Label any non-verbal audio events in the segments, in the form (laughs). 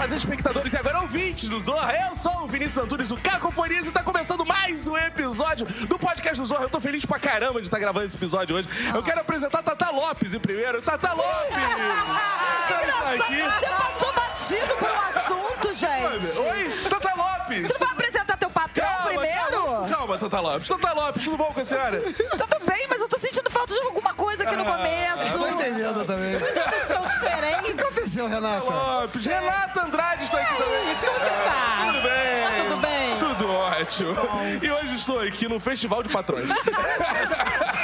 fazer espectadores e agora ouvintes do Zorra. Eu sou o Vinícius Antunes, o Cacofonias, e tá começando mais um episódio do podcast do Zorra. Eu tô feliz pra caramba de estar gravando esse episódio hoje. Eu quero apresentar Tata Lopes em primeiro. Tata Lopes! (laughs) Você está aqui? Você passou batido pelo assunto, (laughs) gente. Oi, Tata Lopes! Você não vai apresentar teu patrão primeiro? Calma, calma, Tata Lopes. Tata Lopes, tudo bom com a senhora? Tudo bem, mas eu tô sentindo falta de alguma coisa aqui no começo. Tô entendendo também. São O que diferentes. aconteceu, Renata? Lopes, Renata Andrade está aqui também. Como você tá? Tudo bem? Tá tudo bem? Tudo ótimo. E hoje estou aqui no Festival de Patrões. (laughs)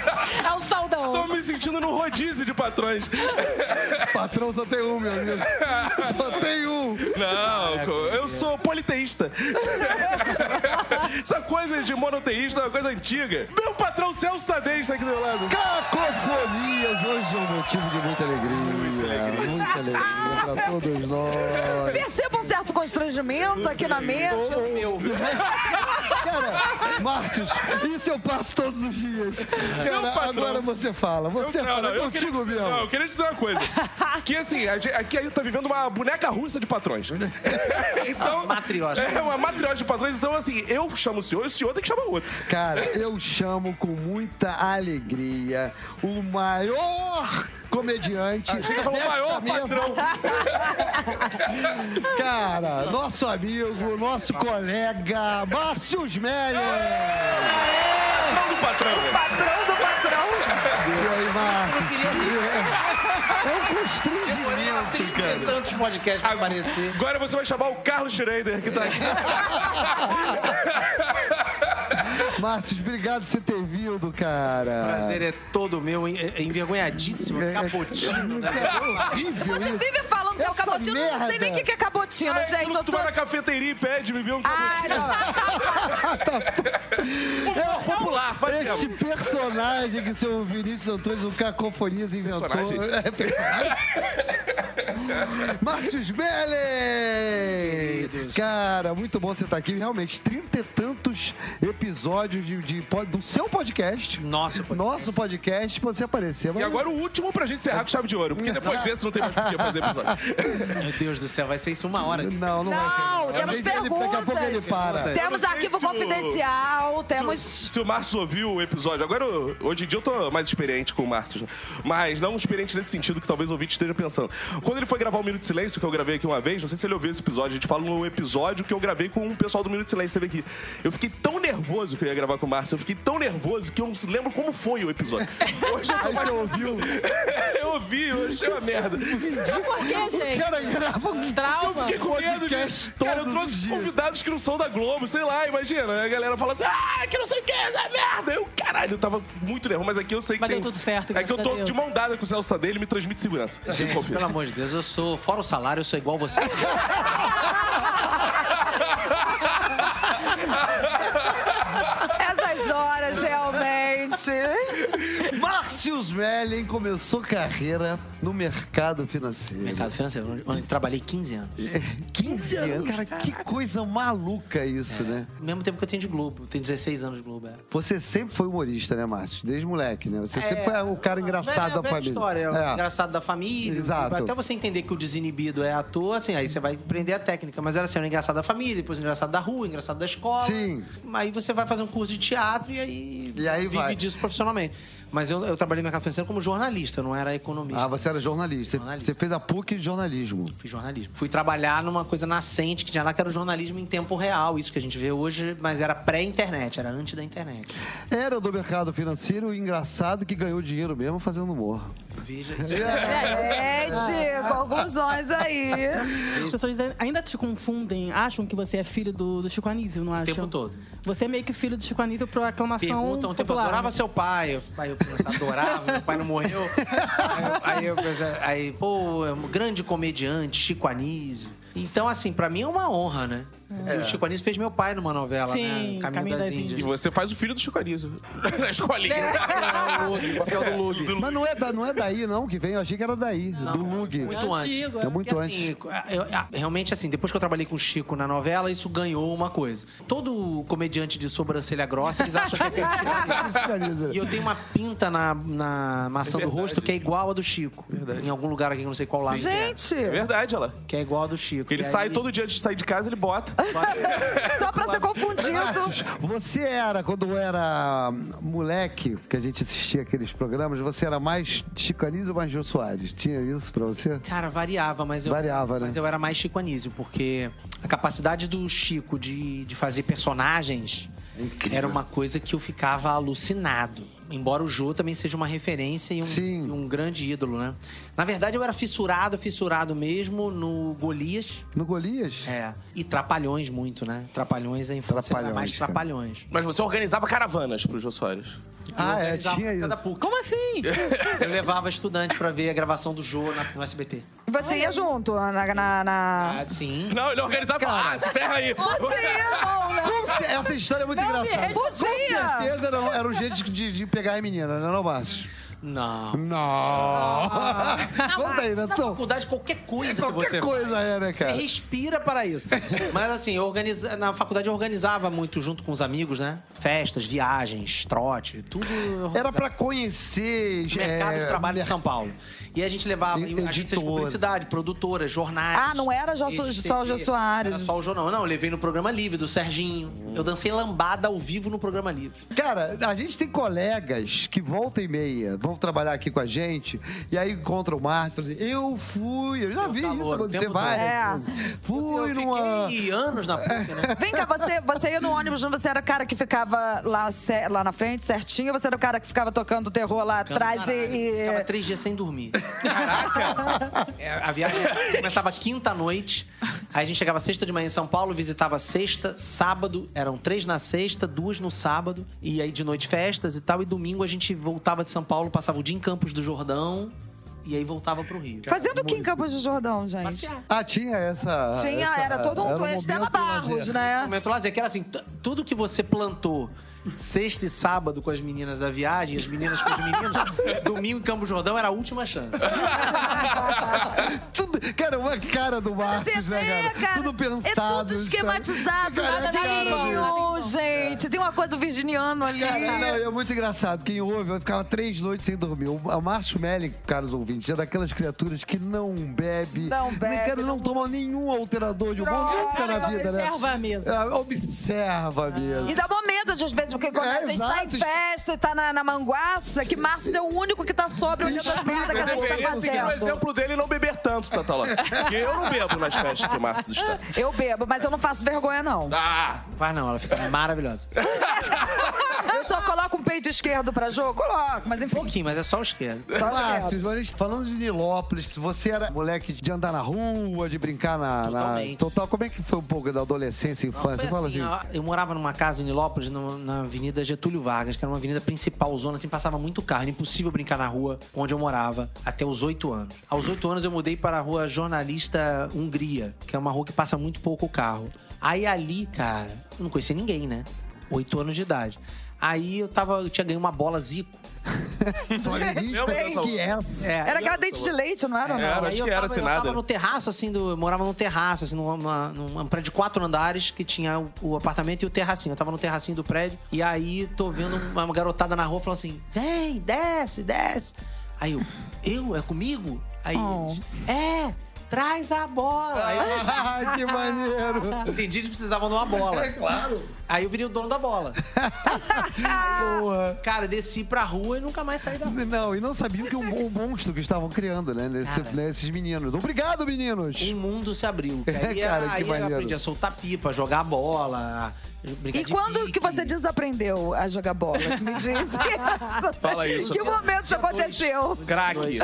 É saudão. Estou me sentindo no rodízio de patrões. Patrão só tem um, meu amigo. Só tem um. Não, co- eu sou politeísta. Essa coisa de monoteísta é uma coisa antiga. Meu patrão Celso Tadei está aqui do meu lado. Cacofonias, hoje é um motivo de muita alegria. Muita alegria. Muita alegria pra todos nós. Perceba um certo constrangimento aqui na mesa. Cara, Márcios, isso eu passo todos os dias. Cara, patrão. agora você fala. Você fala, é eu contigo queria, mesmo. não, eu queria dizer uma coisa. (laughs) Que assim, a gente- aqui a gente tá vivendo uma boneca russa de patrões. (laughs) Então, Matriótica. É uma matriótica de patrões. Então, assim, eu chamo o senhor e o senhor tem que chamar o outro. Cara, eu chamo com muita alegria o maior comediante. Chega falou desta maior mesa. patrão. (laughs) Cara, nosso amigo, nosso colega, Márcio Smeller. Patrão do patrão. velho. Patrão do patrão. E aí, Márcio? É um constrangimento, cara. tantos podcasts pra aparecer. Agora você vai chamar o Carlos Schrader, que tá aqui. (laughs) Márcio, obrigado por você ter vindo, cara. O prazer é todo meu, é envergonhadíssimo, cabotino, né? É horrível Você isso. vive falando que é o cabotino. Eu não sei nem o merda. que que é cabotino, Aí, gente. quando Eu tu tô... vai na cafeteria e pede, me vê um Ai, (laughs) Humor popular, faz Esse tempo. personagem que seu Vinícius Antunes, o Cacofonias, inventou. Personagem? É personagem. (laughs) Márcio Smeller! Cara, muito bom você estar aqui. Realmente, trinta e tantos episódios de, de pod- do seu podcast. Nosso podcast. Nosso podcast, pra você aparecer. E Mas- agora o último pra gente encerrar com chave de ouro, porque (laughs) depois desse não tem mais por que fazer episódio. Meu Deus do céu, vai ser isso uma hora. Não, não, Não, vai. temos Ele- Daqui a pouco ele perguntas. para. Temos arquivo se o- confidencial, temos... Se, se o Márcio ouviu o episódio, agora eu- hoje em dia eu tô mais experiente com o Márcio, mas não experiente nesse sentido que talvez o ouvinte esteja pensando. Quando ele foi gravar o Minuto de Silêncio, que eu gravei aqui uma vez, não sei se ele ouviu esse episódio, a gente fala no episódio que eu gravei com o pessoal do Minuto de Silêncio que teve aqui. Eu fiquei tão nervoso que eu ia gravar com o Márcio, eu fiquei tão nervoso que eu não lembro como foi o episódio. (laughs) Hoje eu tô mais... você ouviu? (laughs) eu ouvi, eu achei uma merda. Por quê, O gente? cara grava um Eu Trauma? fiquei com medo de... Cara, eu trouxe convidados que não são da Globo, sei lá, imagina. A galera fala assim, ah, que não sei o que, essa merda. Eu, caralho, eu tava muito nervoso, mas aqui eu sei que Mas tem... deu tudo certo, É que eu tô Deus. de mão dada com o Celso Tadei, ele me transmite segurança. Gente, pelo amor de Deus, eu sou, fora o salário, eu sou igual você. (laughs) Essas horas, realmente. Márcio Smelling começou carreira no mercado financeiro. Mercado financeiro, onde- trabalhei 15 anos. 15 anos, cara, que coisa maluca isso, né? Ao mesmo tempo que eu tenho de Globo, tenho 16 anos de Globo. É. Você sempre foi humorista, né, Márcio? Desde moleque, né? Você sempre foi o cara engraçado É, da é a família. história, é o É. engraçado da família. Exato. Até você entender que o desinibido é ator, assim, aí você vai aprender a técnica. Mas era assim, o engraçado da família, depois o engraçado da rua, o engraçado da escola. Sim. Aí você vai fazer um curso de teatro e aí, E aí vive vai. Disso profissionalmente. Mas eu, eu trabalhei no mercado financeiro como jornalista, não era economista. Ah, você era jornalista. Você-. Você fez a PUC de jornalismo. Fiz jornalismo. Fui trabalhar numa coisa nascente que tinha lá, que era o jornalismo em tempo real. Isso que a gente vê hoje, mas era pré-internet, era antes da internet. Era do mercado financeiro engraçado que ganhou dinheiro mesmo fazendo humor. Veja Gente, (laughs) conclusões aí. As pessoas ainda te confundem, acham que você é filho do, do Chico Anísio, não o acham? tempo todo. Você é meio que filho do Chico Anísio por aclamação Perguntam, tempo, eu adorava seu pai. Eu- Aí eu comecei a adorar, meu pai não morreu. Aí (laughs) eu, aí eu pensei, aí, pô, é um grande comediante, Chico Anísio. Então, assim, pra mim é uma honra, né? E o Chico Anísio fez meu pai numa novela, Sim, né? Caminho, das, Índias. E você faz o filho do Chico Anísio. Na escolinha. É, o Lug, o papel do Lug. Mas não é, da- não é daí, não, que vem. Eu achei que era daí, do Lug. Muito antes. antigo, É muito Porque, antes. assim, eu- eu- realmente, assim, depois que eu trabalhei com o Chico na novela, isso ganhou uma coisa. Todo comediante de sobrancelha grossa, eles acham que é feito de Chico Anísio. E eu tenho uma pinta na, na maçã do rosto que é igual a do Chico. Em algum lugar aqui, não sei qual é. Gente, É verdade, ela. Que é igual a do Chico. Porque ele E sai aí- todo dia antes de sair de casa, ele bota. Só pra ser confundido. Você era, quando era moleque, que a gente assistia aqueles programas, você era mais Chico Anísio ou mais Jô Soares? Tinha isso pra você? Cara, variava, mas eu, Variava, né? mas eu era mais Chico Anísio, porque a capacidade do Chico de, de fazer personagens Incrível. era uma coisa que eu ficava alucinado. Embora o Jô também seja uma referência e um, e um grande ídolo, né? Na verdade, eu era fissurado, fissurado mesmo no Golias. No Golias? É. E Trapalhões muito, né? Trapalhões, a infância era mais Trapalhões, cara. Trapalhões. Mas você organizava caravanas pro Jô Soares. Ah, é, tinha cada isso. PUC. Como assim? (laughs) Eu levava estudante pra ver a gravação do Jô na- no SBT. Você ia junto na. na, na... Ah, sim. Não, ele organizava falava, ah, se ferra aí. Podia, não, né? Como se- Essa história é muito Não, engraçada. Com certeza era, era um jeito de, de- de pegar a menina, não é, não, Márcio? Não. Não. Conta aí, Na Netão. faculdade, qualquer coisa que Qualquer você coisa é, né, Você cara? respira para isso. (laughs) Mas assim, eu organiza... na faculdade eu organizava muito junto com os amigos, né? Festas, viagens, trote, tudo. Era pra conhecer... O mercado é, de trabalho de São Paulo. E a gente levava Editora. agências de publicidade, produtoras, jornais. Ah, não era só- só o Jô Soares. Era só o jornal. Não, eu levei no programa livre do Serginho. Eu dancei lambada ao vivo no programa livre. Cara, a gente tem colegas que volta e meia vão trabalhar aqui com a gente e aí encontram o Márcio e falam assim, eu fui, eu já Seu vi calor, isso acontecer várias vezes. Fui eu numa... fiquei anos na PUC, né? Vem cá, você, você ia no ônibus, você era o cara que ficava lá, lá na frente, certinho, ou você era o cara que ficava tocando terror lá atrás Caralho, e. Ficava e... três dias sem dormir. Caraca! a viagem começava quinta à noite. Aí a gente chegava sexta de manhã em São Paulo, visitava sexta, sábado. Eram três na sexta, duas no sábado. E aí de noite festas e tal. E domingo a gente voltava de São Paulo, passava o dia em Campos do Jordão. E aí voltava pro Rio. Fazendo o que em Campos do Jordão, gente? Passear. Ah, tinha essa... Tinha, essa- era todo um, era Estela Barros, lazer. né? Momento lazer, que era assim, tudo que você plantou sexta e sábado com as meninas da viagem, as meninas com os meninos, domingo em Campo Jordão era a última chance. Tudo, cara, uma cara do Márcio, né, cara? cara, Tudo pensado. É tudo esquematizado, Cara, nada cara, nenhum, gente. Tem uma coisa do virginiano ali. Cara, não, é muito engraçado. Quem ouve, eu ficava três noites sem dormir. O o Márcio Melling, caros ouvintes, é daquelas criaturas que não bebe. Não bebe, Cara, não, não- toma nenhum alterador de humor nunca na vida, né? observa a mesa. É, observa a mesa. E dá mó medo, às vezes, porque quando É, a gente tá em exato. festa e tá na, na manguaça, que Márcio é o único que tá sóbrio olhando as merdas que a gente tá deveria seguir o fazendo. exemplo dele e não beber tanto, Tatala. Porque eu não bebo nas festas que o Márcio está. (laughs) Eu bebo, mas eu não faço vergonha, não. Ah, Faz não, ela fica maravilhosa. (laughs) Eu só coloco um peito esquerdo pra jogo? Coloco, mas Um enfim. pouquinho, mas é só o esquerdo. Só Márcio, mas falando de Nilópolis, você era moleque de andar na rua, de brincar na, na- Totalmente. Total. Como é que foi um pouco da adolescência e Não, infância? foi Fala assim, assim. eu morava numa casa em Nilópolis, no- na Avenida Getúlio Vargas, que era uma avenida principal, zona, assim, passava muito carro. Era impossível brincar na rua onde eu morava até os oito anos. Aos oito anos eu mudei para a rua Jornalista Hungria, que é uma rua que passa muito pouco carro. Aí ali, cara, eu não conhecia ninguém, né? Oito anos de idade. Aí eu tava, eu tinha ganho uma bola Zico. (laughs) Flamenguista, que é? É, Era aquela dente de leite, não era? É, não? era. Aí acho eu que era assinada. Eu tava no terraço, assim, do, eu morava num terraço, assim, numa, num prédio de quatro andares que tinha o, o apartamento e o terracinho. Eu tava no terracinho do prédio e aí tô vendo uma garotada na rua falando assim: vem, desce, desce. Aí eu, eu? É comigo? Aí Oh. eles, é, traz a bola. Ah, (laughs) que maneiro. entendi que precisavam de uma bola. É claro. Aí eu virei o dono da bola. (laughs) Boa. Cara, desci pra rua e nunca mais saí da rua. Não, e não sabiam que um, um monstro que estavam criando, né? Nesse, Cara. nesses meninos. Obrigado, meninos! Um mundo se abriu. Que (laughs) Aí, Cara, que aí eu maneiro. aprendi a soltar pipa, jogar bola, E de quando pique. que você desaprendeu a jogar bola? Me diz (laughs) isso. Fala isso. Em que momento isso aconteceu? craque.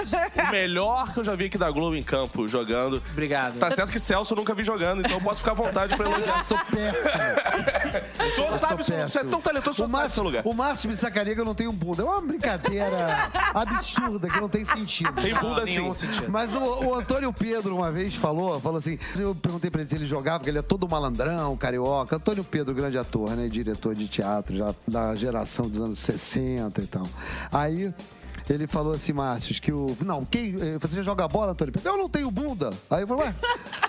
O melhor que eu já vi aqui da Globo em campo jogando. Obrigado. Tá certo que Celso eu nunca vi jogando, então eu posso ficar à vontade pra elogiar. Sou péssimo. Você Eu sabe, sou você é péssimo. tão talentoso, você o Márcio, lugar. o Márcio me sacaneia que eu não tenho bunda. É uma brincadeira (laughs) absurda que não tem sentido. Tem bunda Não, assim. sentido. Mas o, o Antônio Pedro uma vez falou, falou assim, eu perguntei pra ele se ele jogava, porque ele é todo malandrão, carioca. Antônio Pedro, grande ator, né, diretor de teatro, já da geração dos anos 60 e tal. Aí ele falou assim, Márcio, que o. Não, quem. eh, Você joga bola, Antônio? Eu não tenho bunda. Aí eu falei, ué,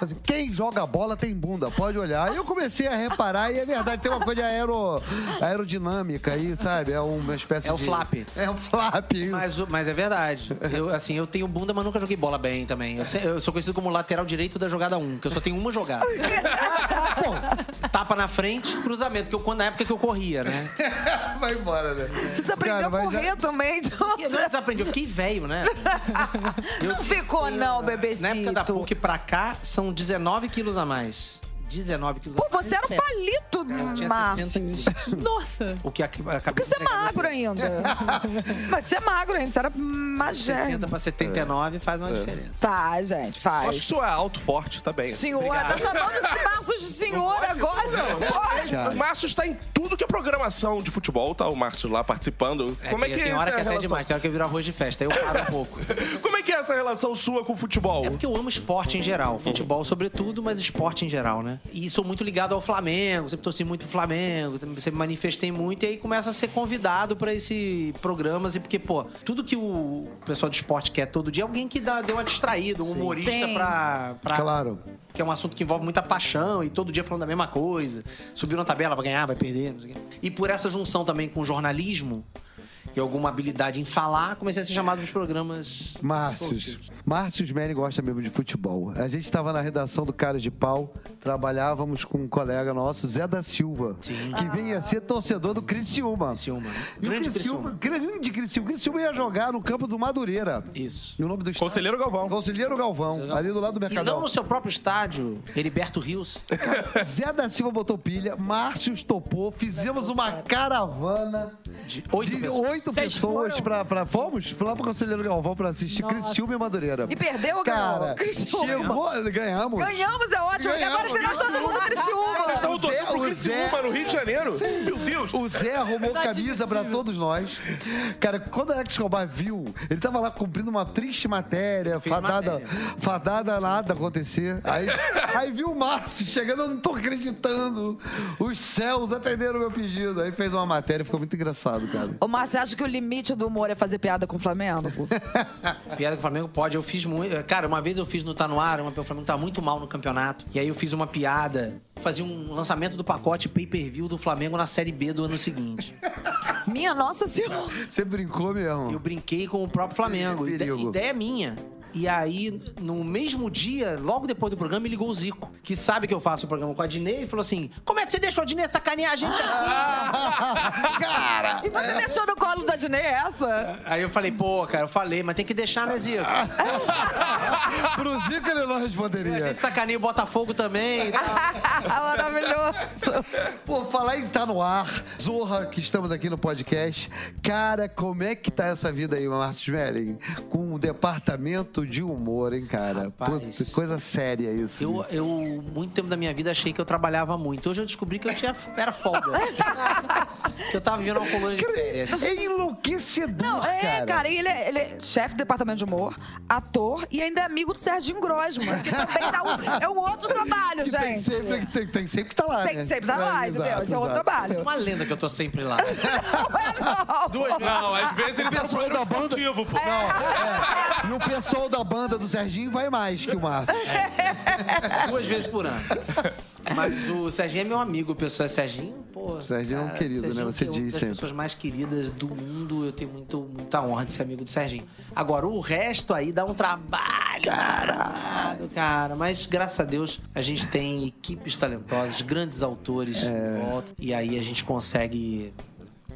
assim, quem joga bola tem bunda, pode olhar. Aí eu comecei a reparar, e é verdade, tem uma coisa de aero, aerodinâmica aí, sabe? É uma espécie É o de. flap. É o flap, isso. Mas, mas é verdade. Eu, assim, eu tenho bunda, mas nunca joguei bola bem também. Eu, se- eu sou conhecido como lateral direito da jogada 1, que eu só tenho uma jogada. (laughs) Pô, tapa na frente, cruzamento, que eu, na época que eu corria, né? (laughs) Vai embora, né? Você aprendeu a correr já- também, então. E eu não desaprendi, eu fiquei velho, né? (laughs) Não ficou, não, bebezito. Na época da PUC pra cá, são 19 quilos a mais. 19 quilos Pô, você era um É. palito, Eu tinha Márcio. 60 quilos. (laughs) Nossa. O que a, a Porque você é magro ainda. (laughs) Mas você é magro ainda, você era 60 magérrimo. pra 79 faz uma diferença. Faz, gente, Só acho que faz. isso é alto, forte, tá bem. Senhora, tá chamando esse Márcio de senhor agora? Pode. O Márcio está em tudo que é programação de futebol, tá? O Márcio lá participando. Como é que tem é hora essa que até é relação? demais, tem hora que eu viro arroz de festa, aí eu paro um pouco. (laughs) Como é que é essa relação sua com o futebol? É porque eu amo esporte em geral. Futebol, sobretudo, mas esporte em geral, né? E sou muito ligado ao Flamengo, sempre torci muito pro Flamengo, sempre manifestei muito, e aí começa a ser convidado pra esse programas, e porque, pô, tudo que o pessoal de esporte quer todo dia é alguém que dá, deu uma distraída, um humorista Sim. pra, pra. Claro. Que é um assunto que envolve muita paixão e todo dia falando da mesma coisa. Subiu na tabela, vai ganhar, vai perder, não sei o quê. E por essa junção também com o jornalismo e alguma habilidade em falar, comecei a ser chamado nos programas. Márcios. Márcios Meli gosta mesmo de futebol. A gente estava na redação do Cara de Pau, trabalhávamos com um colega nosso, Zé da Silva, Sim. que vinha ser torcedor do Criciúma. Criciúma, né? E Grande Criciúma, Criciúma. grande Criciúma. Criciúma ia jogar no campo do Madureira. Isso. E o nome do estádio? Conselheiro Galvão. Conselheiro Galvão, ali do lado do E Mercadão. não no seu próprio estádio, Heriberto Rios. (laughs) Zé da Silva botou pilha, Márcios topou, fizemos uma caravana De oito de pessoas. Oito Vocês pessoas foram? pra, pra. Fomos lá pro Conselheiro Galvão pra assistir Nossa. Criciúma e Madureira. E perdeu ou ganhou? Cara, Criciúma. chegou, ganhamos. Ganhamos, é ótimo, porque agora Ganhamos. virou todo mundo Criciúma. Vocês estão O torcendo pro o Criciúma no Rio de Janeiro? Meu Deus. O Zé arrumou camisa pra todos nós. Cara, quando o Alex Escobar viu, ele tava lá cumprindo uma triste matéria, fadada, matéria. fadada nada acontecer. Aí, (laughs) aí viu o Márcio chegando, eu não tô acreditando. Os céus atenderam o meu pedido. Aí fez uma matéria, ficou muito engraçado, cara. Ô, Márcio, acha que o limite do humor é fazer piada com o Flamengo? (laughs) Piada que o Flamengo pode. Eu fiz muito. Cara, uma vez eu fiz no Tá No Ar, uma, o Flamengo tá muito mal no campeonato. E aí eu fiz uma piada. Fazia um lançamento do pacote pay-per-view do Flamengo na Série B do ano seguinte. Minha Nossa Senhora. Você brincou mesmo. Eu brinquei com o próprio Flamengo. Perigo. Ideia minha. E aí, no mesmo dia, logo depois do programa, me ligou o Zico, que sabe que eu faço o programa com a Dinei, e falou assim: Como é que você deixou a Dinei sacanear a gente assim? (laughs) Cara! E você deixou no colo da Dinei essa? Aí eu falei, pô, cara, eu falei, mas tem que deixar, né, Zico? (laughs) Pro Zico ele não A responderia. gente sacaneia o Botafogo também. e tal. (laughs) Maravilhoso. Pô, falar em tá no ar, Zorra, que estamos aqui no podcast. Cara, como é que tá essa vida aí, Márcio Smelling? Com o departamento de humor, hein, cara? Rapaz. Puta, coisa séria isso. Eu, eu, muito tempo da minha vida, achei que eu trabalhava muito. Hoje eu descobri que eu tinha, era folga. (laughs) que eu tava vivendo uma colônia de férias. É enlouquecedor, Não, é, cara. cara, e ele é, ele é chefe do departamento de humor, ator e ainda é amigo do Serginho Grossman, que também dá um, é um outro trabalho, Que tem, gente. sempre, tem, tem sempre que tá lá, Tem né? que sempre estar lá, É, entendeu? exato, Esse é outro exato. É trabalho. uma lenda que eu tô sempre lá. (laughs) Não é, não. Duas. Não, às vezes ele tá no programa da banda- esportivo, pô. Não, é. E o pessoal da banda do Serginho vai mais que o Márcio. (laughs) Duas vezes por ano. Mas o Serginho é meu amigo, pessoal. Serginho, pô. Serginho é um querido, né? Você que é diz uma das sempre. pessoas mais queridas do mundo. Eu tenho muito, muita honra de ser amigo do Serginho. Agora, o resto aí dá um trabalho. Caralho, cara. Mas graças a Deus a gente tem equipes talentosas, grandes autores É. em volta. E aí a gente consegue.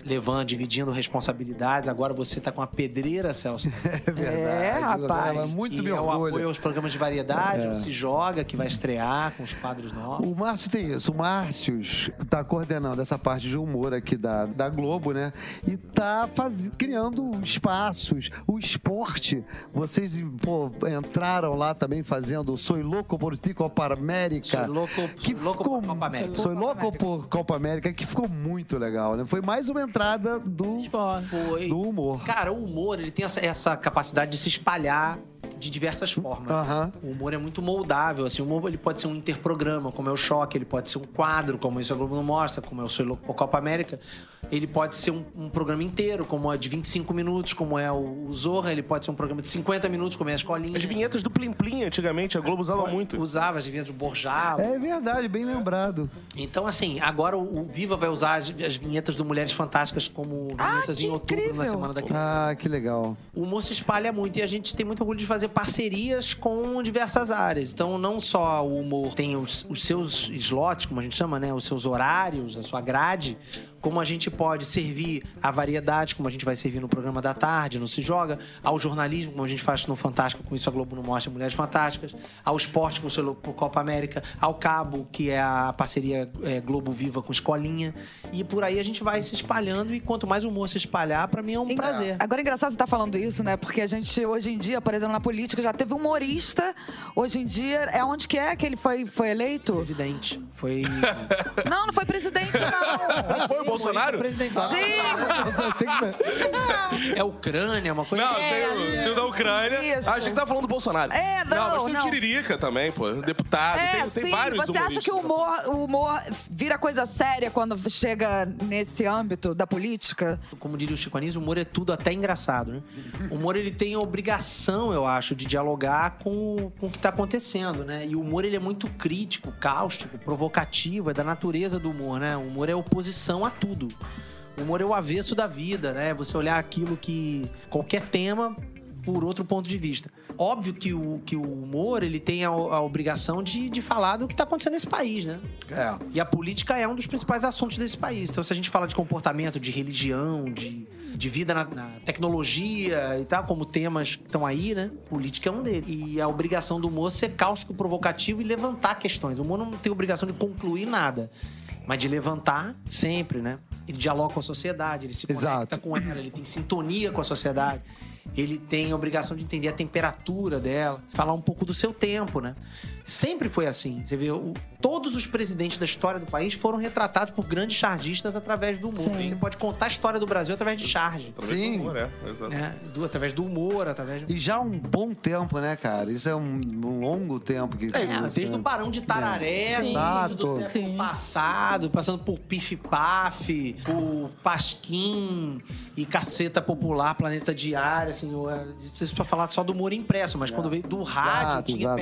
Levando, dividindo responsabilidades. Agora você tá com a pedreira, Celso. (laughs) É verdade. É, rapaz. Ela muito me é o apoio aos programas de variedade, o Se Joga, que vai estrear com os quadros novos. O Márcio tem isso. O Márcio tá coordenando essa parte de humor aqui da, da Globo, né? E tá faz... criando espaços. O esporte, vocês pô, entraram lá também fazendo Soy Louco por Ti Copa América. Soy Louco- que Soy Louco ficou... por Copa América. Soy Louco por Copa América, que ficou muito legal, né? Foi mais uma entrada do, Esporte. Foi. do humor. Cara, o humor, ele tem essa, essa capacidade de se espalhar de diversas formas. Aham. O humor é muito moldável, assim, o humor ele pode ser um interprograma, como é o Choque, ele pode ser um quadro, como isso a Globo não mostra, como é o Sou Louco por Copa América. Ele pode ser um, um programa inteiro, como é de 25 minutos, como é o, o Zorra, ele pode ser um programa de 50 minutos, como é a Escolinha. As vinhetas do Plim Plim, antigamente, a Globo usava muito. Usava as vinhetas do Borjalo. É verdade, bem lembrado. Então, assim, agora o, o Viva vai usar as, as vinhetas do Mulheres Fantásticas como Ah, vinhetas que em outubro, na incrível! Semana da Criança. Ah, que legal. O humor se espalha muito e a gente tem muito orgulho de fazer parcerias com diversas áreas. Então, não só o humor tem os, os seus slots, como a gente chama, né? Os seus horários, a sua grade, como a gente pode servir a variedade, como a gente vai servir no programa da tarde, no Se Joga, ao jornalismo, como a gente faz no Fantástico, com isso a Globo não mostra Mulheres Fantásticas, ao esporte, com o seu Copa América, ao Cabo, que é a parceria é, Globo Viva com Escolinha. E por aí a gente vai se espalhando e quanto mais o humor se espalhar, pra mim é um prazer. Agora é engraçado você estar falando isso, né? Porque a gente, hoje em dia, por exemplo, na política, já teve humorista. Hoje em dia, é onde que é que ele foi, foi eleito? Presidente. Foi. Não, não foi presidente, não. Foi o Bolsonaro? Presidente. Sim! Que- É Ucrânia, uma coisa. Não, tem, o, tem o da Ucrânia. Isso. Achei que tava falando do Bolsonaro. É, não, mas tem não. o Tiririca também, pô. Deputado. É, tem, tem sim. vários Você acha que o humor, o humor vira coisa séria quando chega nesse âmbito da política? Como diria o Chico Anísio, o humor é tudo até engraçado, né? O (laughs) humor ele tem a obrigação, eu acho, de dialogar com, com o que está acontecendo, né? E o humor ele é muito crítico, cáustico, provocativo, é da natureza do humor, né? O humor é oposição a tudo. O humor é o avesso da vida, né? Você olhar aquilo que qualquer tema por outro ponto de vista. Óbvio que o, que o humor ele tem a, a obrigação de, de falar do que está acontecendo nesse país, né? É. E a política é um dos principais assuntos desse país. Então, se a gente fala de comportamento, de religião, de, de vida na, na tecnologia e tal, como temas que estão aí, né? Política é um deles. E a obrigação do humor é ser cáustico, provocativo e levantar questões. O humor não tem obrigação de concluir nada. Mas de levantar sempre, né? Ele dialoga com a sociedade, ele se conecta Exato. com ela, ele tem sintonia com a sociedade. Ele tem a obrigação de entender a temperatura dela, falar um pouco do seu tempo, né? Sempre foi assim. Você vê, o- todos os presidentes da história do país foram retratados por grandes chargistas através do humor. Sim. Você pode contar a história do Brasil através de charge. Através do Sim. humor, é, exato. Né? Do- através do humor, através de... E já há um bom tempo, né, cara? Isso é um, um longo tempo que. É, desde né? o Barão de Tararé, Sim. início do século Sim. passado, passando por Pif-Paf, por Pasquim e Caceta Popular, Planeta Diário, assim, eu, é, preciso pra falar só do humor impresso, mas quando veio do rádio, Exato, tinha exato.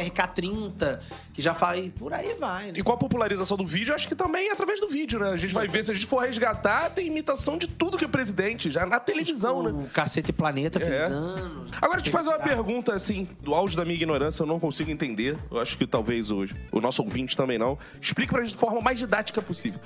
PRK30, que já falei, por aí vai, né? E com a popularização do vídeo, acho que também é através do vídeo, né? A gente vai ver, se a gente for resgatar, tem imitação de tudo que é presidente, já na televisão, né? O Caceta e Planeta fez É. anos. Agora, te fazer uma pergunta, assim, do auge da minha ignorância, eu não consigo entender. Eu acho que talvez hoje o nosso ouvinte também não. Explique pra gente de forma mais didática possível.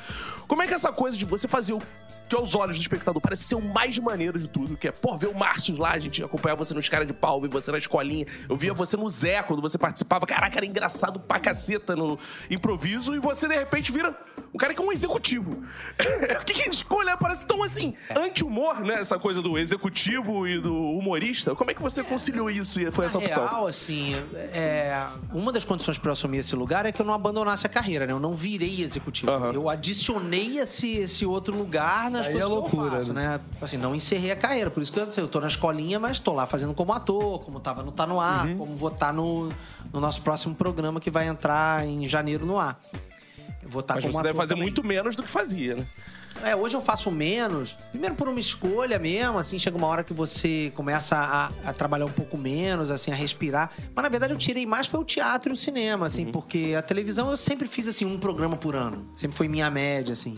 Como é que é essa coisa de você fazer o que aos olhos do espectador parece ser o mais maneiro de tudo, que é, pô, ver o Márcio lá, a gente acompanhava você nos caras de pau, ver você na escolinha. Eu via você no Zé quando você participava. Caraca, era engraçado pra caceta no improviso. E você, de repente, vira um cara que é um executivo. (laughs) o que, que escolha parece tão assim? Anti-humor, né? Essa coisa do executivo e do humorista. Como é que você conciliou isso e foi essa Na opção? real, assim, é, uma das condições para eu assumir esse lugar é que eu não abandonasse a carreira, né? Eu não virei executivo. Aham. Eu adicionei esse, esse outro lugar nas Aí coisas é loucura, que eu faço, né? Assim, não encerrei a carreira. Por isso que eu, eu tô na escolinha, mas tô lá fazendo como ator, como tava no Tá No Ar, Uhum. como vou estar no, no nosso próximo programa que vai entrar em janeiro no ar. Eu vou estar Mas você deve fazer também. muito menos do que fazia, né? É, hoje eu faço menos. Primeiro por uma escolha mesmo, assim, chega uma hora que você começa a, a trabalhar um pouco menos, assim, a respirar. Mas na verdade eu tirei mais foi o teatro e o cinema, assim, porque a televisão eu sempre fiz assim um programa por ano. Sempre foi minha média, assim.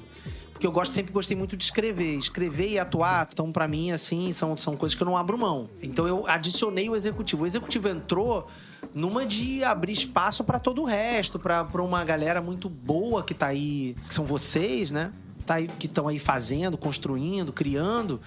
Porque eu gosto, sempre gostei muito de escrever. Escrever e atuar, então, pra mim, assim, são, são coisas que eu não abro mão. Então eu adicionei o executivo. O executivo entrou numa de abrir espaço pra todo o resto, pra uma galera muito boa que tá aí, que são vocês, né? Tá aí, que estão aí fazendo, construindo, criando.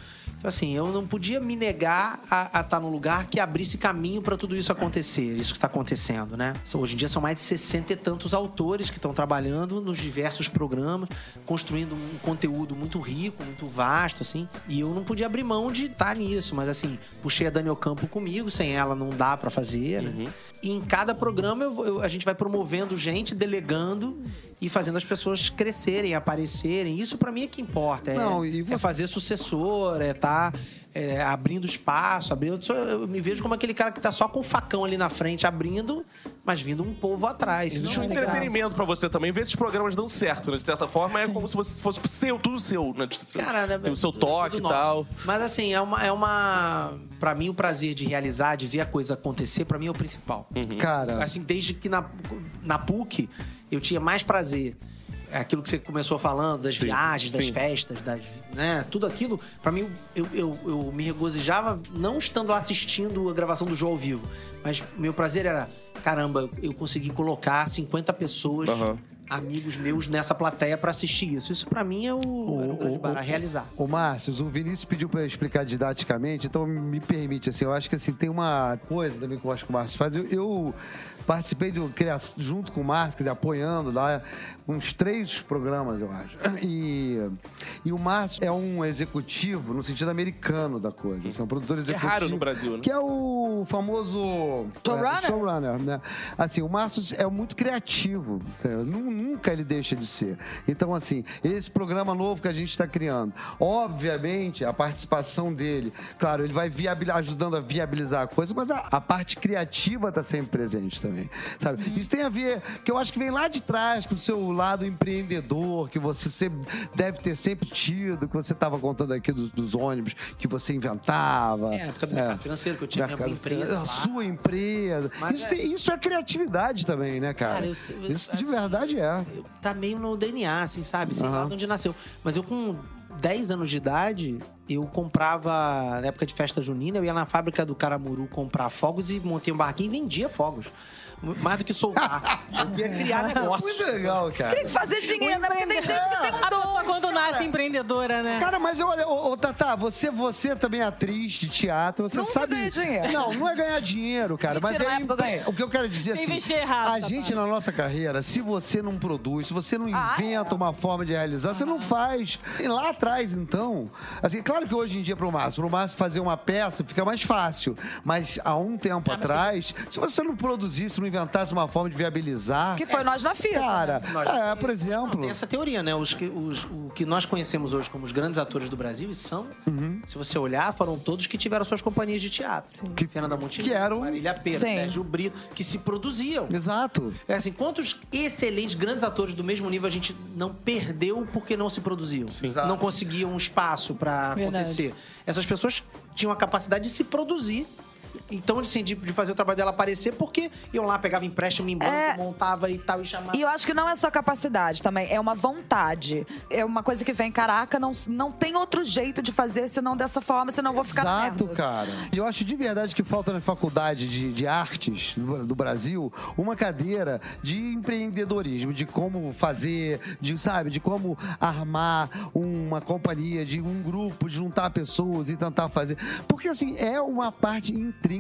Então, assim, eu não podia me negar a estar num lugar que abrisse caminho para tudo isso acontecer, isso que está acontecendo, né? Hoje em dia são mais de 60 e tantos autores que estão trabalhando nos diversos programas, construindo um conteúdo muito rico, muito vasto, assim. E eu não podia abrir mão de estar nisso, mas assim, puxei a Dani Ocampo comigo, sem ela não dá para fazer, né? E em cada programa eu eu- a gente vai promovendo gente, delegando e fazendo as pessoas crescerem, aparecerem. Isso pra mim é que importa. É, Não, e é você- fazer sucessor, é tá é, abrindo espaço, abrindo. Eu me vejo como aquele cara que tá só com o facão ali na frente, abrindo, mas vindo um povo atrás. Existe um é entretenimento pra você também. Ver esses programas dão certo, né? De certa forma, é como se você fosse seu, tudo seu, né? Cara, né, Tem o seu toque e tal. Mas assim, é uma, é uma. Pra mim, o prazer de realizar, de ver a coisa acontecer, pra mim é o principal. Cara, Assim, desde que na, na PUC eu tinha mais prazer. É Aquilo que você começou falando, das Sim, viagens, das sim. festas, das, né? Tudo aquilo, pra mim, eu, eu, eu me regozijava não estando lá assistindo a gravação do jogo ao vivo. Mas meu prazer era, caramba, eu consegui colocar 50 pessoas, Aham. Amigos meus, nessa plateia pra assistir isso. Isso pra mim é o, era o barato, realizar. Ô, Márcio, o Vinícius pediu pra eu explicar didaticamente, então me permite, assim, eu acho que assim, tem uma coisa também que eu acho que o Márcio faz. Eu, eu participei de, cria- junto com o Márcio, quer dizer, apoiando lá, uns três programas, eu acho. E, e o Márcio é um executivo no sentido americano da coisa, assim, é um produtor é executivo. raro no Brasil, né? Que é o famoso Showrunner? é, showrunner, né? Assim, o Márcio é muito criativo. entendeu? Nu- Nunca ele deixa de ser. Então, assim, esse programa novo que a gente está criando, obviamente, a participação dele, claro, ele vai viabili- ajudando a viabilizar a coisa, mas a, a parte criativa está sempre presente também, sabe? Isso tem a ver, que eu acho que vem lá de trás, com o seu lado empreendedor, que você sempre, deve ter sempre tido, que você estava contando aqui dos, dos ônibus, que você inventava. É, a época do mercado financeiro, que eu tinha minha Mercado empresa a lá. sua empresa. Isso, é- tem- isso é criatividade também, né, cara? Cara, eu sei- eu- isso de assim, verdade é. Eu- tá meio no DNA, assim, sabe? Sei lá Aham. de onde nasceu. Mas eu com 10 anos de idade, eu comprava, na época de festa junina, eu ia na fábrica do Caramuru comprar fogos e montei um barquinho e vendia fogos. Mais do que soltar. eu queria criar negócio. Muito legal, cara. Tem que fazer dinheiro, né? Porque tem gente que tem um A dom. pessoa quando nasce empreendedora, né? Cara, mas olha, ô, ô, Tatá, você, você também é atriz de teatro, você Nunca sabe. ganhei dinheiro. Não, não é ganhar dinheiro, cara. Mentira, mas é época eu. O que eu quero dizer assim. Investir errado, A Tatá. gente, na nossa carreira, se você não produz, se você não Ah, inventa é. uma forma de realizar, você não faz. E lá atrás, então. Assim, claro que hoje em dia, pro Márcio, pro Márcio fazer uma peça fica mais fácil. Mas há um tempo atrás, se você não produzisse, não inventasse uma forma de viabilizar. Que foi nós na fila. Cara, Nós- é, por exemplo. Tem essa teoria, né? Os que, os- o que nós conhecemos hoje como os grandes atores do Brasil, e são, Uhum. se você olhar, foram todos que tiveram suas companhias de teatro. Que- Fernanda Montenegro, que eram- Marília Pera, Sim. Sérgio Brito, que se produziam. Exato. É assim, quantos excelentes, grandes atores do mesmo nível a gente não perdeu porque não se produziam? Exato. Não conseguiam um espaço pra Verdade. acontecer. Essas pessoas tinham a capacidade de se produzir. Então, assim, de, de fazer o trabalho dela aparecer, porque iam lá, pegava empréstimo em banco, É. montava e tal, e chamava. E eu acho que não é só capacidade também, é uma vontade. É uma coisa que vem, caraca, não, não tem outro jeito de fazer senão dessa forma, senão eu vou ficar Exato, merda. cara. E eu acho de verdade que falta na faculdade de, de artes do, do Brasil uma cadeira de empreendedorismo, de como fazer, de, sabe, de como armar uma companhia, de um grupo, de juntar pessoas e tentar fazer. Porque, assim, é uma parte intrínseca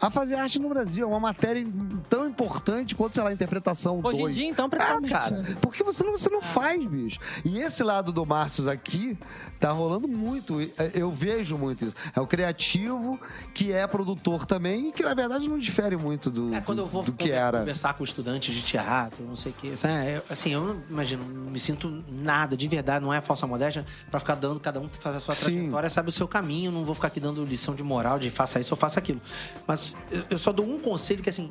a fazer arte no Brasil. É uma matéria tão importante quanto, sei lá, interpretação Hoje em 2. dia, então, Ah, principalmente. cara, né? porque você não, você não faz, bicho. E esse lado do Márcio aqui tá rolando muito. É, Eu vejo muito isso. É o criativo que é produtor também e que, na verdade, não difere muito do, É, quando eu vou do que era. conversar com estudantes de teatro, não sei o quê. sabe? É, Assim, eu não imagino, não me sinto nada, de verdade, não é falsa modéstia, pra ficar dando, cada um fazer a sua Sim. trajetória, sabe o seu caminho, não vou ficar aqui dando lição de moral, de faça isso ou faça aquilo. Mas eu- só dou um conselho que, assim,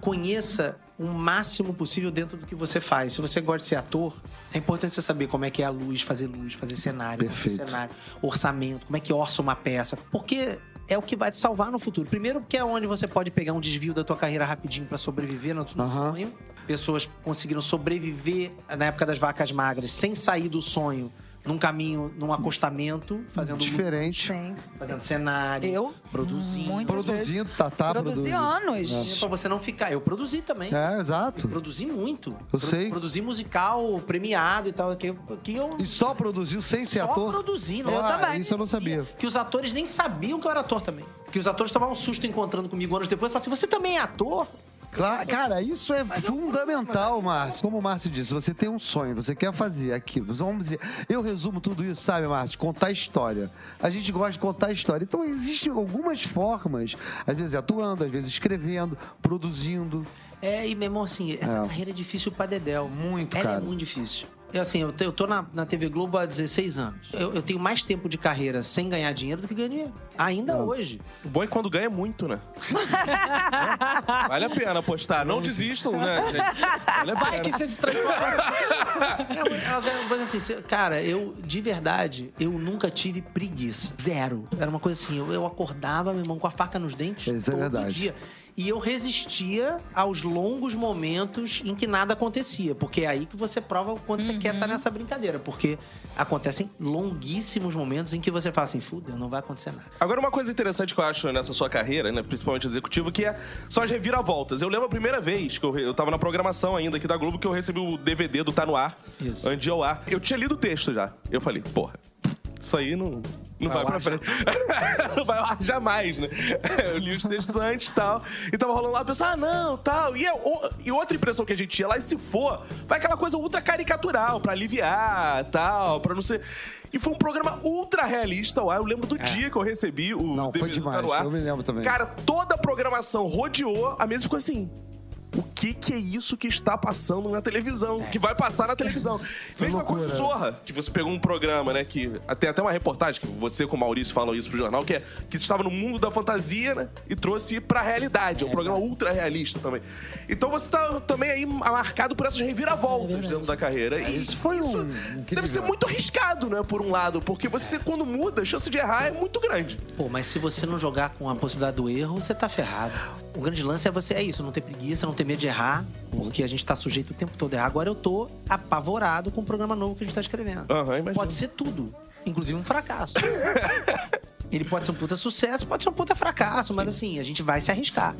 conheça o máximo possível dentro do que você faz. Se você gosta de ser ator, é importante você saber como é que é a luz, fazer luz, fazer cenário, Perfeito. cenário, orçamento, como é que orça uma peça. Porque é o que vai te salvar no futuro. Primeiro, porque é onde você pode pegar um desvio da tua carreira rapidinho pra sobreviver no, no Aham. sonho. Pessoas conseguiram sobreviver na época das vacas magras sem sair do sonho. Num caminho, num acostamento, fazendo Diferente. Sim. fazendo cenário, Eu? produzindo. Produzindo, tá, tá Produzi anos. Pra você não ficar. Eu produzi também. É, exato. Produzi muito. Eu sei. Produzi musical, premiado e tal. Que, eu- que eu E só produziu sem ser só ator? produzi, não Eu Ah, também. Isso eu não sabia. Que os atores nem sabiam que eu era ator também. Que os atores tomavam um susto encontrando comigo anos depois e falavam assim: você também é ator? Claro, cara, isso é fundamental, Márcio. Como o Márcio disse, você tem um sonho, você quer fazer aquilo. Vamos dizer, eu resumo tudo isso, sabe, Márcio? Contar história. A gente gosta de contar história. Então, existem algumas formas, às vezes atuando, às vezes escrevendo, produzindo. É, e mesmo assim, essa É. carreira é difícil pra Dedel. Muito, Ela cara. é muito difícil. Eu, assim, eu, eu tô na, na TV Globo há 16 anos. Eu, eu tenho mais tempo de carreira sem ganhar dinheiro do que ganhar dinheiro. Ainda hoje. O bom é quando ganha muito, né? É. (laughs) Vale a pena apostar. Não desistam, né, gente? Vale a Vai que você se transforma. É é coisa assim, cara, eu, de verdade, eu nunca tive preguiça. Zero. Era uma coisa assim, eu, eu acordava, meu irmão, com a faca nos dentes Isso é todo verdade. dia. E eu resistia aos longos momentos em que nada acontecia. Porque é aí que você prova o quanto você quer estar nessa brincadeira. Porque acontecem longuíssimos momentos em que você fala assim, fudeu, não vai acontecer nada. Agora, uma coisa interessante que eu acho nessa sua carreira, né, principalmente executiva, que é só as reviravoltas. Eu lembro a primeira vez que eu, re- eu tava na programação ainda aqui da Globo, que eu recebi o DVD do Tá No Ar, Isso. ir ao ar. Eu tinha lido o texto já. Eu falei, porra, isso aí não, não vai, ao pra frente. (laughs) não vai ar jamais, né? (laughs) Eu li os textos antes e tal. E tava rolando lá, pensava, ah, não, tal. E, é o- e outra impressão que a gente tinha lá, e se for, vai aquela coisa ultra caricatural, pra aliviar, tal, pra não ser... E foi um programa ultra realista, ó. Eu lembro do dia que eu recebi o Não, foi DVD Tá demais, eu me lembro também. Cara, toda a programação rodeou, a mesa ficou assim. O que que é isso que está passando na televisão? Que vai passar na televisão. (laughs) Mesma loucura. coisa Zorra, que você pegou um programa, né? Que tem até uma reportagem que você com o Maurício falam isso pro jornal, que é que estava no mundo da fantasia, né? E trouxe pra realidade. É um programa ultra realista também. Então você tá também aí marcado por essas reviravoltas dentro da carreira. E Isso foi um. Deve ser muito arriscado, né? Por um lado, porque você, quando muda, a chance de errar é muito grande. Pô, mas se você não jogar com a possibilidade do erro, você tá ferrado. O grande lance é você, é isso, não ter preguiça, não ter medo de errar, porque a gente tá sujeito o tempo todo a errar. Agora eu tô apavorado com o programa novo que a gente tá escrevendo. Imagino. Pode ser tudo, inclusive um fracasso. (laughs) Ele pode ser um puta sucesso, pode ser um puta fracasso, mas assim, a gente vai se arriscar.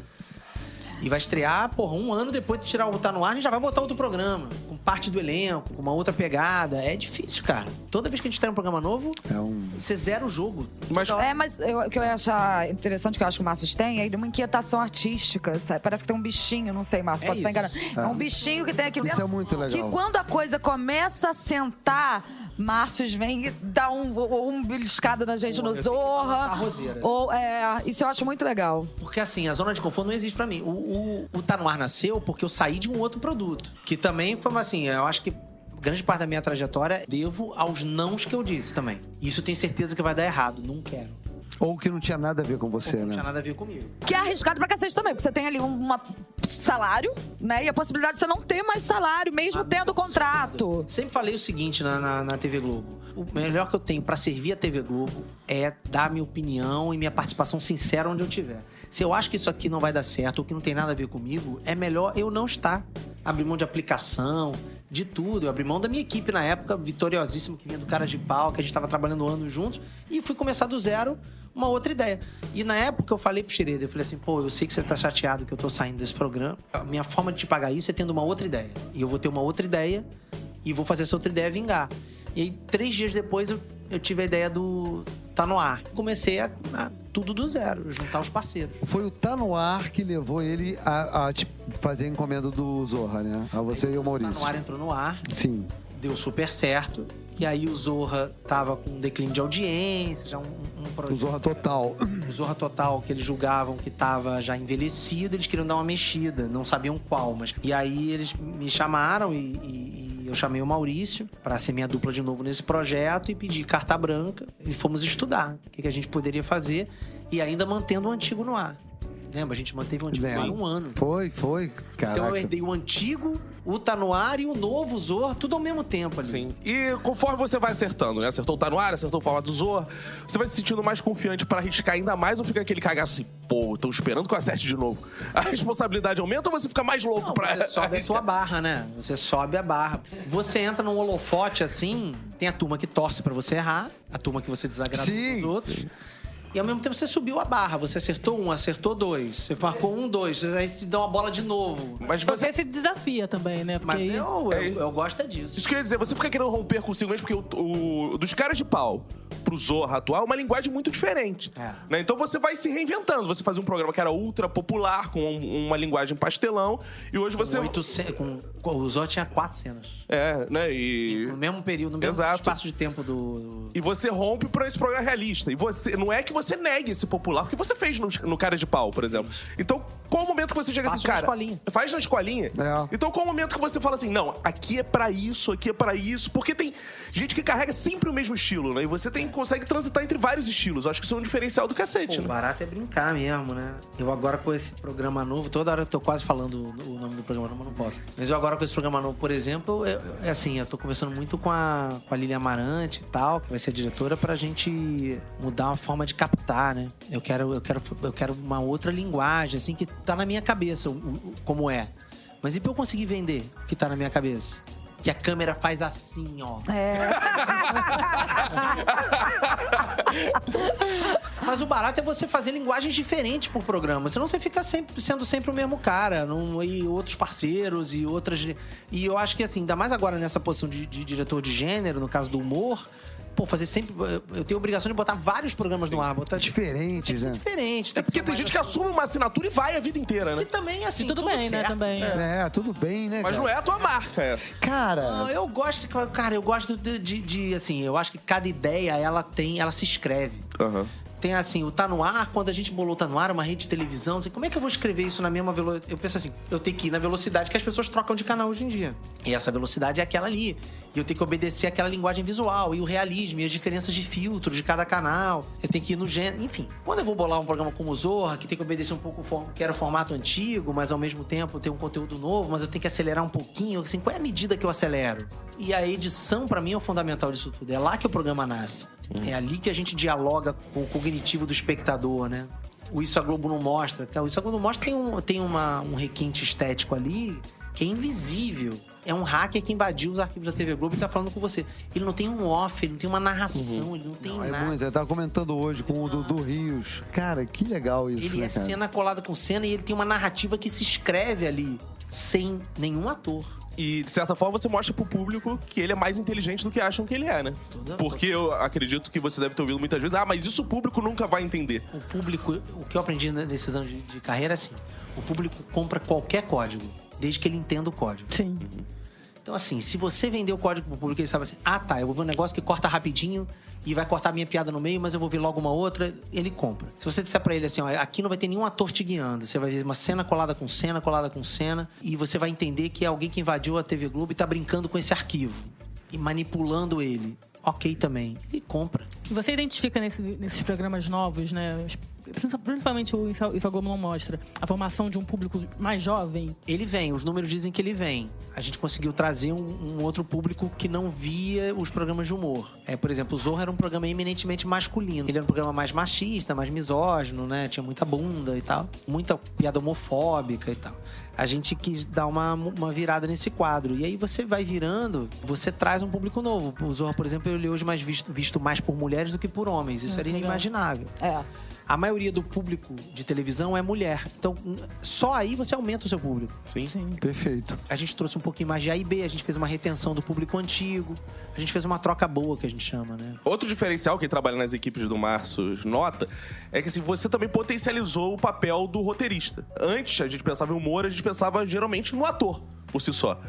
E vai estrear, porra, um ano depois de tirar o Tá No Ar, a gente já vai botar outro programa. Com parte do elenco, com uma outra pegada. É difícil, cara. Toda vez que a gente tem um programa novo, É um... você zera o jogo. Mas É, mas eu- o que eu ia achar interessante, que eu acho que o Márcio tem, é uma inquietação artística. sabe? Parece que tem um bichinho, não sei, Márcio, É posso estar isso. enganado. É. um bichinho que tem aqui Isso é muito legal. Que quando a coisa começa a sentar, Márcio vem e dá um, um beliscado na gente Pô, no eu tenho que lançar a Zorra. roseira. Ou, é, isso eu acho muito legal. Porque assim, a zona de conforto não existe pra mim. O, o, o Tá No Ar nasceu porque eu saí de um outro produto. Que também foi uma, assim, eu acho que grande parte da minha trajetória devo aos nãos que eu disse também. Isso eu tenho certeza que vai dar errado. Não quero. Ou que não tinha nada a ver com você, não né? tinha nada a ver comigo. Que é arriscado pra cacete também, porque você tem ali um uma salário, né? E a possibilidade de você não ter mais salário, mesmo tendo contrato. Sempre falei o seguinte na, na, na TV Globo. O melhor que eu tenho pra servir a TV Globo é dar minha opinião e minha participação sincera onde eu estiver. Se eu acho que isso aqui não vai dar certo ou que não tem nada a ver comigo, é melhor eu não estar. Abrir mão de aplicação, de tudo. Eu abri mão da minha equipe na época, vitoriosíssima, que vinha do Cara de Pau, que a gente estava trabalhando anos juntos, e fui começar do zero uma outra ideia. E na época eu falei pro Xereda, eu falei assim, pô, eu sei que você tá chateado que eu tô saindo desse programa. A minha forma de te pagar isso é tendo uma outra ideia. E eu vou ter uma outra ideia e vou fazer essa outra ideia vingar. E aí, três dias depois, eu, eu tive a ideia do Tá No Ar. Comecei a, a tudo do zero, juntar os parceiros. Foi o Tá No Ar que levou ele a, a, fazer a encomenda do Zorra, né? A você e o Tá Maurício. No Ar entrou no ar, Sim. deu super certo. E aí o Zorra tava com um declínio de audiência, já um, um O projeto. Zorra Total. O Zorra Total, que eles julgavam que tava já envelhecido, eles queriam dar uma mexida, não sabiam qual. Mas... E aí eles me chamaram e- e eu chamei o Maurício para ser minha dupla de novo nesse projeto e pedi carta branca e fomos estudar o que, que a gente poderia fazer e ainda mantendo o antigo no ar. Lembra? A gente manteve o antigo Lembro. um ano. Foi, foi. Caraca. Então eu herdei o antigo, o Tá No Ar e o novo Zorra, tudo ao mesmo tempo ali. Sim. E conforme você vai acertando, né? Acertou o Tá No Ar, acertou o formato do Zorra, você vai se sentindo mais confiante pra arriscar ainda mais ou fica aquele cagaço assim, pô, tô esperando que eu acerte de novo. (laughs) A responsabilidade aumenta ou você fica mais louco Não, pra... você sobe a tua barra, né? Você sobe a barra. Você entra num holofote assim, tem a turma que torce pra você errar, a turma que você desagrada Sim, os outros. sim. E ao mesmo tempo você subiu a barra. Você acertou um, acertou dois. Você marcou um, dois. Aí você te dá uma bola de novo. Mas você... Você se desafia também, né? Porque Mas eu, eu, É. eu gosto é disso. Isso que eu ia dizer, você fica querendo romper consigo mesmo, porque o, o- dos caras de pau pro Zorra atual, é uma linguagem muito diferente. É. né? Então você vai se reinventando. Você fazia um programa que era ultra popular, com um- uma linguagem pastelão, e hoje você. Com oito ce- com, com- o Zó tinha quatro cenas. É, né? E. No mesmo período, no mesmo Exato. espaço de tempo do. E você rompe pra esse programa realista. E você não é que você negue esse popular, porque você fez no, no Cara de Pau, por exemplo. Então, qual o momento que você chega Faço assim, na cara? escolinha. Faz na escolinha. É. Então, qual o momento que você fala assim, não, aqui é pra isso, aqui é pra isso, porque tem gente que carrega sempre o mesmo estilo, né? E você tem, consegue transitar entre vários estilos. Eu acho que isso é um diferencial do cacete, Pô, né? barato é brincar mesmo, né? Eu agora com esse programa novo, toda hora eu tô quase falando o nome do programa novo, mas não posso. Mas eu agora com esse programa novo, por exemplo, eu- é assim, eu tô conversando muito com a, com a Lilian Amarante e tal, que vai ser a diretora, pra gente mudar uma forma de captar, né? Eu quero, eu quero, eu quero uma outra linguagem, assim, que tá na minha cabeça, como é. Mas e pra eu conseguir vender o que tá na minha cabeça? Que a câmera faz assim, ó. É. (laughs) Mas o barato é você fazer linguagens diferentes pro programa. Senão você fica sempre, sendo sempre o mesmo cara. Não, e outros parceiros e outras. E eu acho que, assim, ainda mais agora nessa posição de, de diretor de gênero, no caso do humor. Pô, fazer sempre. Eu tenho a obrigação de botar vários programas no ar. Botar Diferentes, né? diferente. É porque tem gente que assume uma assinatura e vai a vida inteira, né? Que também, assim. E tudo bem, né, certo. também. É, tudo bem, né? Mas cara? não é a tua marca essa. Cara, Não, eu gosto, cara, eu gosto de, de- de, assim, eu acho que cada ideia ela tem, ela se escreve. Aham. Tem assim, o Tá No Ar, quando a gente bolou Tá No Ar, uma rede de televisão, assim, como é que eu vou escrever isso na mesma velocidade? Eu penso assim, eu tenho que ir na velocidade que as pessoas trocam de canal hoje em dia. E essa velocidade é aquela ali. E eu tenho que obedecer aquela linguagem visual, e o realismo, e as diferenças de filtro de cada canal. Eu tenho que ir no gênero, enfim. Quando eu vou bolar um programa como o Zorra, que tem que obedecer um pouco que era o formato antigo, mas ao mesmo tempo tem um conteúdo novo, mas eu tenho que acelerar um pouquinho, assim, qual é a medida que eu acelero? E a edição, pra mim, é o fundamental disso tudo. É lá que o programa nasce. É ali que a gente dialoga com o cognitivo do espectador, né? O Isso a Globo não mostra. O Isso a Globo não mostra tem, um, tem uma, um requinte estético ali que é invisível. É um hacker que invadiu os arquivos da TV Globo e tá falando com você. Ele não tem um off, ele não tem uma narração, ele não tem Não, é nada. muito. Eu tava comentando hoje com o Dudu Rios. Cara, que legal isso, Ele né, é cara? cena colada com cena e ele tem uma narrativa que se escreve ali, sem nenhum ator. E, de certa forma, você mostra pro público que ele é mais inteligente do que acham que ele é, né? Porque eu acredito que você deve ter ouvido muitas vezes, ah, mas isso o público nunca vai entender. O público, o que eu aprendi nesses anos de, de carreira é assim: o público compra qualquer código, desde que ele entenda o código. Sim. Então, assim, se você vender o código pro público, ele sabe assim: ah, tá, eu vou ver um negócio que corta rapidinho e vai cortar minha piada no meio, mas eu vou ver logo uma outra, ele compra. Se você disser pra ele assim: ó, aqui não vai ter nenhum ator te guiando, você vai ver uma cena colada com cena, colada com cena, e você vai entender que é alguém que invadiu a TV Globo e tá brincando com esse arquivo e manipulando ele. Ok também. Ele compra. Você identifica nesse- nesses programas novos, né? Principalmente o Isso a Isso a Globo não mostra, a formação de um público mais jovem. Ele vem, os números dizem que ele vem. A gente conseguiu trazer um, um outro público que não via os programas de humor. É, por exemplo, o Zorro era um programa eminentemente masculino. Ele era um programa mais machista, mais misógino, né? Tinha muita bunda e tal. Muita piada homofóbica e tal. A gente quis dar uma, uma virada nesse quadro. E aí você vai virando, você traz um público novo. O Zorro, por exemplo, ele é hoje mais visto, visto mais por mulheres do que por homens. Isso É, era inimaginável. É. A maioria do público de televisão é mulher. Então, só aí você aumenta o seu público. Sim. Sim. Perfeito. A gente trouxe um pouquinho mais de A e B, a gente fez uma retenção do público antigo, a gente fez uma troca boa, que a gente chama, né? Outro diferencial que trabalha nas equipes do Márcio nota é que assim, você também potencializou o papel do roteirista. Antes, a gente pensava em humor, a gente pensava geralmente no ator, por si só.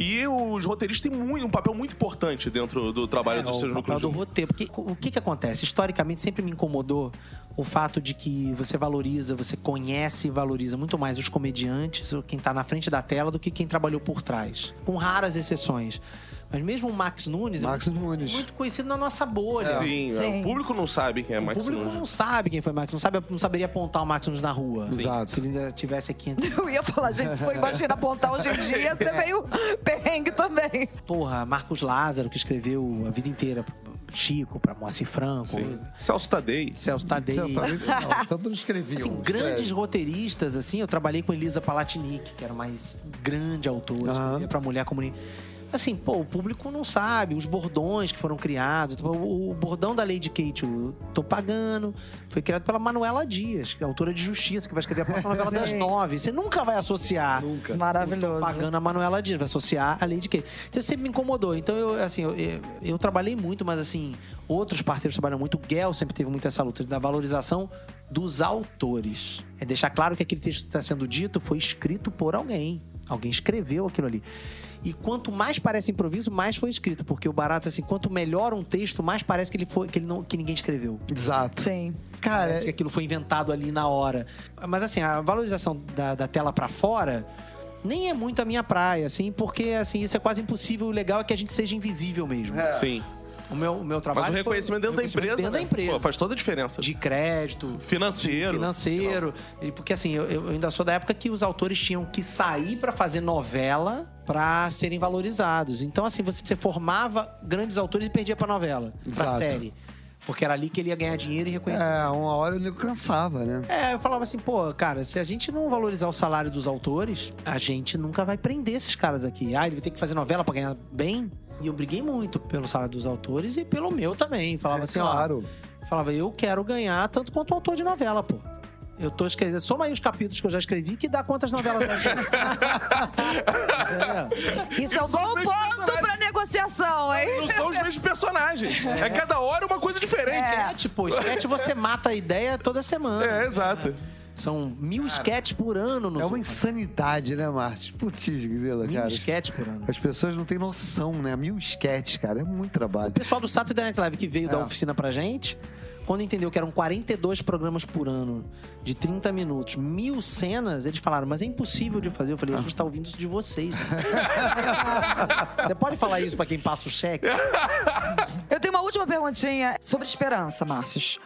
E os roteiristas têm muito- um papel muito importante dentro do trabalho É, dos seus núcleos do roteiro. Porque o que que acontece? Historicamente, sempre me incomodou o fato de que você valoriza, você conhece e valoriza muito mais os comediantes, quem tá na frente da tela, do que quem trabalhou por trás. Com raras exceções. Mas mesmo o Max Nunes Max é muito, Nunes. muito conhecido na nossa bolha. Sim, Sim. o público não sabe quem é O Max público Nunes. não sabe quem foi Max, não, sabe, não saberia apontar o Max Nunes na rua. Exato. Se ele ainda tivesse aqui entre (laughs) Eu ia falar, gente, se for imagina apontar hoje em dia, ia ser meio (laughs) perrengue também. Porra, Marcos Lázaro, que escreveu a vida inteira Chico, pra Moacir Franco, Sim. Celso Tadei. Celso Tadei. Você sabe- não, (laughs) Você não escrevia. Assim, grandes escreve. roteiristas, assim, eu trabalhei com Elisa Palatinic, que era mais grande autora, Aham. escrevia pra mulher comunista. Assim, pô, o público não sabe, os bordões que foram criados. Tipo, O, o bordão da Lady Kate, o Tô Pagando, foi criado pela Manuela Dias, que é autora de Justiça, que vai escrever a próxima (laughs) novela das nove. Você nunca vai associar Nunca. Maravilhoso. pagando a Manuela Dias, vai associar a Lady Kate. Então isso sempre me incomodou. Então eu, assim, eu, eu, eu trabalhei muito, mas assim, outros parceiros trabalham muito. O Gel sempre teve muito essa luta da valorização dos autores. É deixar claro que aquele texto que está sendo dito foi escrito por alguém. Alguém escreveu aquilo ali. E quanto mais parece improviso, mais foi escrito. Porque o barato, é assim, quanto melhor um texto, mais parece que ele foi que, ele não, que ninguém escreveu. Exato. Sim. Cara, Parece que aquilo foi inventado ali na hora. Mas assim, a valorização da, da tela pra fora nem é muito a minha praia, assim, porque assim, isso é quase impossível. O legal é que a gente seja invisível mesmo. Sim. O meu, o meu trabalho. Mas o foi- reconhecimento dentro da empresa. Dentro da né? empresa. Pô, faz toda a diferença. De crédito. Financeiro. Financeiro. E porque assim, eu, eu ainda sou da época que os autores tinham que sair pra fazer novela pra serem valorizados. Então, assim, você, você formava grandes autores e perdia pra novela, pra Exato. série. Porque era ali que ele ia ganhar dinheiro e reconhecimento. é, uma hora eu cansava, né? É, eu falava assim, pô, cara, se a gente não valorizar o salário dos autores, a gente nunca vai prender esses caras aqui. Ah, ele vai ter que fazer novela pra ganhar bem. E eu briguei muito pelo salário dos autores e pelo meu também. Falava É, assim, claro. ó. Falava, eu quero ganhar tanto quanto o autor de novela, pô. Eu tô escrevendo. Soma aí os capítulos que eu já escrevi que dá quantas novelas eu (laughs) já Entendeu? Isso é um bom ponto pra negociação, hein? Não são os mesmos personagens. (laughs) É cada hora uma coisa diferente. É. É, tipo, sketch você mata a ideia toda semana. É, exato. São mil sketches por ano no É uma insanidade, né, Márcio? Putz, grila, Mil cara. sketches por ano. As pessoas não têm noção, né? Mil sketches, cara. É muito trabalho. O pessoal do Saturday Night Live que veio da É. oficina pra gente, quando entendeu que eram 42 programas por ano, de 30 minutos, mil cenas, eles falaram, mas é impossível de fazer. Eu falei, a gente tá ouvindo isso de vocês. né?" (laughs) Você pode falar isso pra quem passa o cheque? Eu tenho uma última perguntinha sobre esperança, Márcios.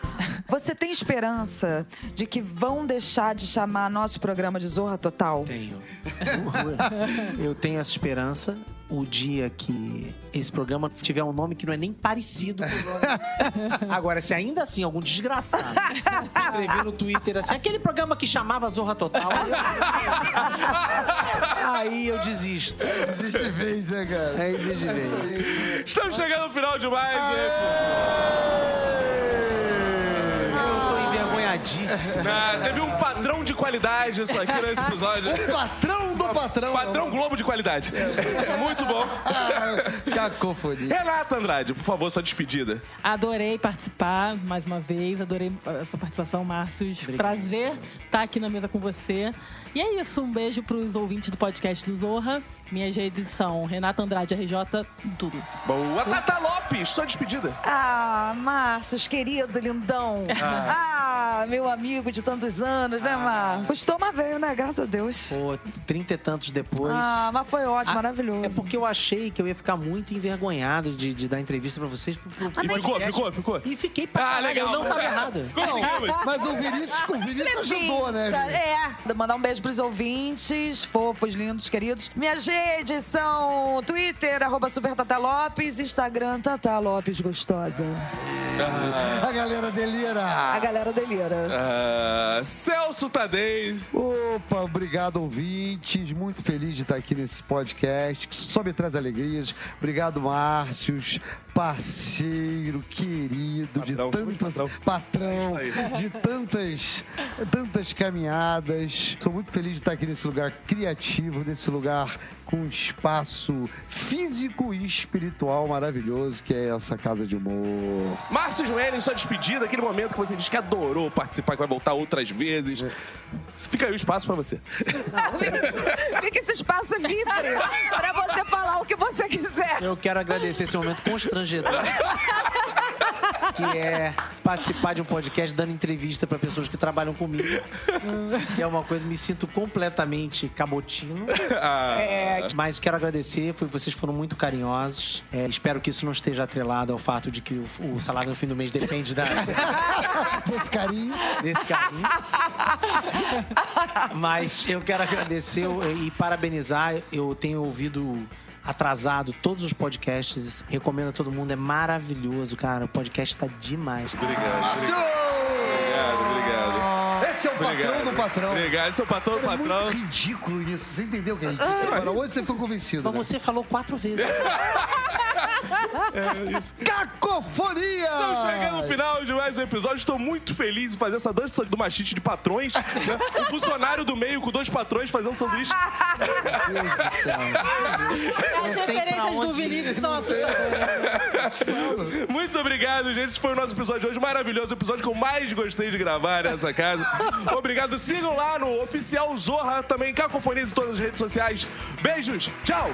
Você tem esperança de que vão deixar de chamar nosso programa de Zorra Total? Tenho. (laughs) Eu tenho essa esperança. O dia que esse programa tiver um nome que não é nem parecido com o nome. (laughs) Agora, se ainda assim algum desgraçado escrever no Twitter assim, aquele programa que chamava Zorra Total, (laughs) aí eu desisto. Existe vez, né, cara? Aí existe ver. Estamos chegando no final de mais. um Eu tô Ah, teve um padrão de qualidade isso aqui nesse episódio. Patrão do patrão. Padrão Globo de qualidade. (laughs) Muito bom. Ah, Cacofonia. Renata Andrade, por favor, sua despedida. Adorei participar mais uma vez, adorei a sua participação, Márcio. Prazer estar aqui na mesa com você. E é isso, um beijo para os ouvintes do podcast do Zorra. Minhas redes são Renata Andrade RJ, tudo. Boa, Tata Lopes, sua despedida. Ah, Márcios, querido, lindão. Ah, meu amigo de tantos anos, né, Márcio? Custou uma veio, né? Graças a Deus. Pô, trinta e tantos depois. Ah, mas foi ótimo, Ah, maravilhoso. É porque eu achei que eu ia ficar muito envergonhado de, de dar entrevista pra vocês. E ficou, podcast. ficou, ficou. E fiquei pra Ah, caralho, legal. eu não tava errado. Conseguimos. Mas o Vinícius, o Vinícius ajudou, né? Vinícius? É, mandar um beijo pros ouvintes, fofos, lindos, queridos. Minhas redes são Twitter, arroba Super Tata Lopes, Instagram, Tata Lopes Gostosa. A galera delira. A galera delira. Ah, Celso Tadei. Opa, obrigado, ouvintes. Muito feliz de estar aqui nesse podcast que só me traz alegrias. Obrigado, Márcios, parceiro, querido, Patrão, de tantas. patrão. Patrão, É isso de tantas, tantas caminhadas. Sou muito feliz de estar aqui nesse lugar criativo, nesse lugar com um espaço físico e espiritual maravilhoso, que é essa casa de humor. Márcio Joelho, sua despedida, aquele momento que você diz que adorou participar, que vai voltar outras vezes. Fica aí o espaço pra você. Fica esse espaço livre para você falar o que você quiser. Eu quero agradecer esse momento constrangedor. (laughs) que é participar de um podcast dando entrevista pra pessoas que trabalham comigo. Que é uma coisa, me sinto completamente cabotino. (laughs) Ah, É, mas quero agradecer, foi, vocês foram muito carinhosos. É, espero que isso não esteja atrelado ao fato de que o, o salário no fim do mês depende da, (laughs) Desse carinho. desse carinho. Mas eu quero agradecer e parabenizar. Eu tenho ouvido atrasado todos os podcasts. Recomendo a todo mundo, é maravilhoso, cara. O podcast tá demais. Tá? obrigado. Obrigado, obrigado. Esse Esse é o patrão do patrão. Obrigado, esse é o patrão do É patrão. muito ridículo isso. Você entendeu o que é ridículo? Agora, hoje você ficou convencido. Mas Né? você falou quatro vezes. (laughs) É isso. Cacofonia! Estamos chegando no final de mais um episódio. Estou muito feliz em fazer essa dança do machite de patrões. né? Um funcionário do meio com dois patrões fazendo sanduíche. As referências do Vinícius são assustadoras. Muito obrigado, gente. Esse foi o nosso episódio de hoje. Maravilhoso. O episódio que eu mais gostei de gravar nessa casa. Obrigado. Sigam lá no Oficial Zorra, também Cacofonias em todas as redes sociais. Beijos. Tchau.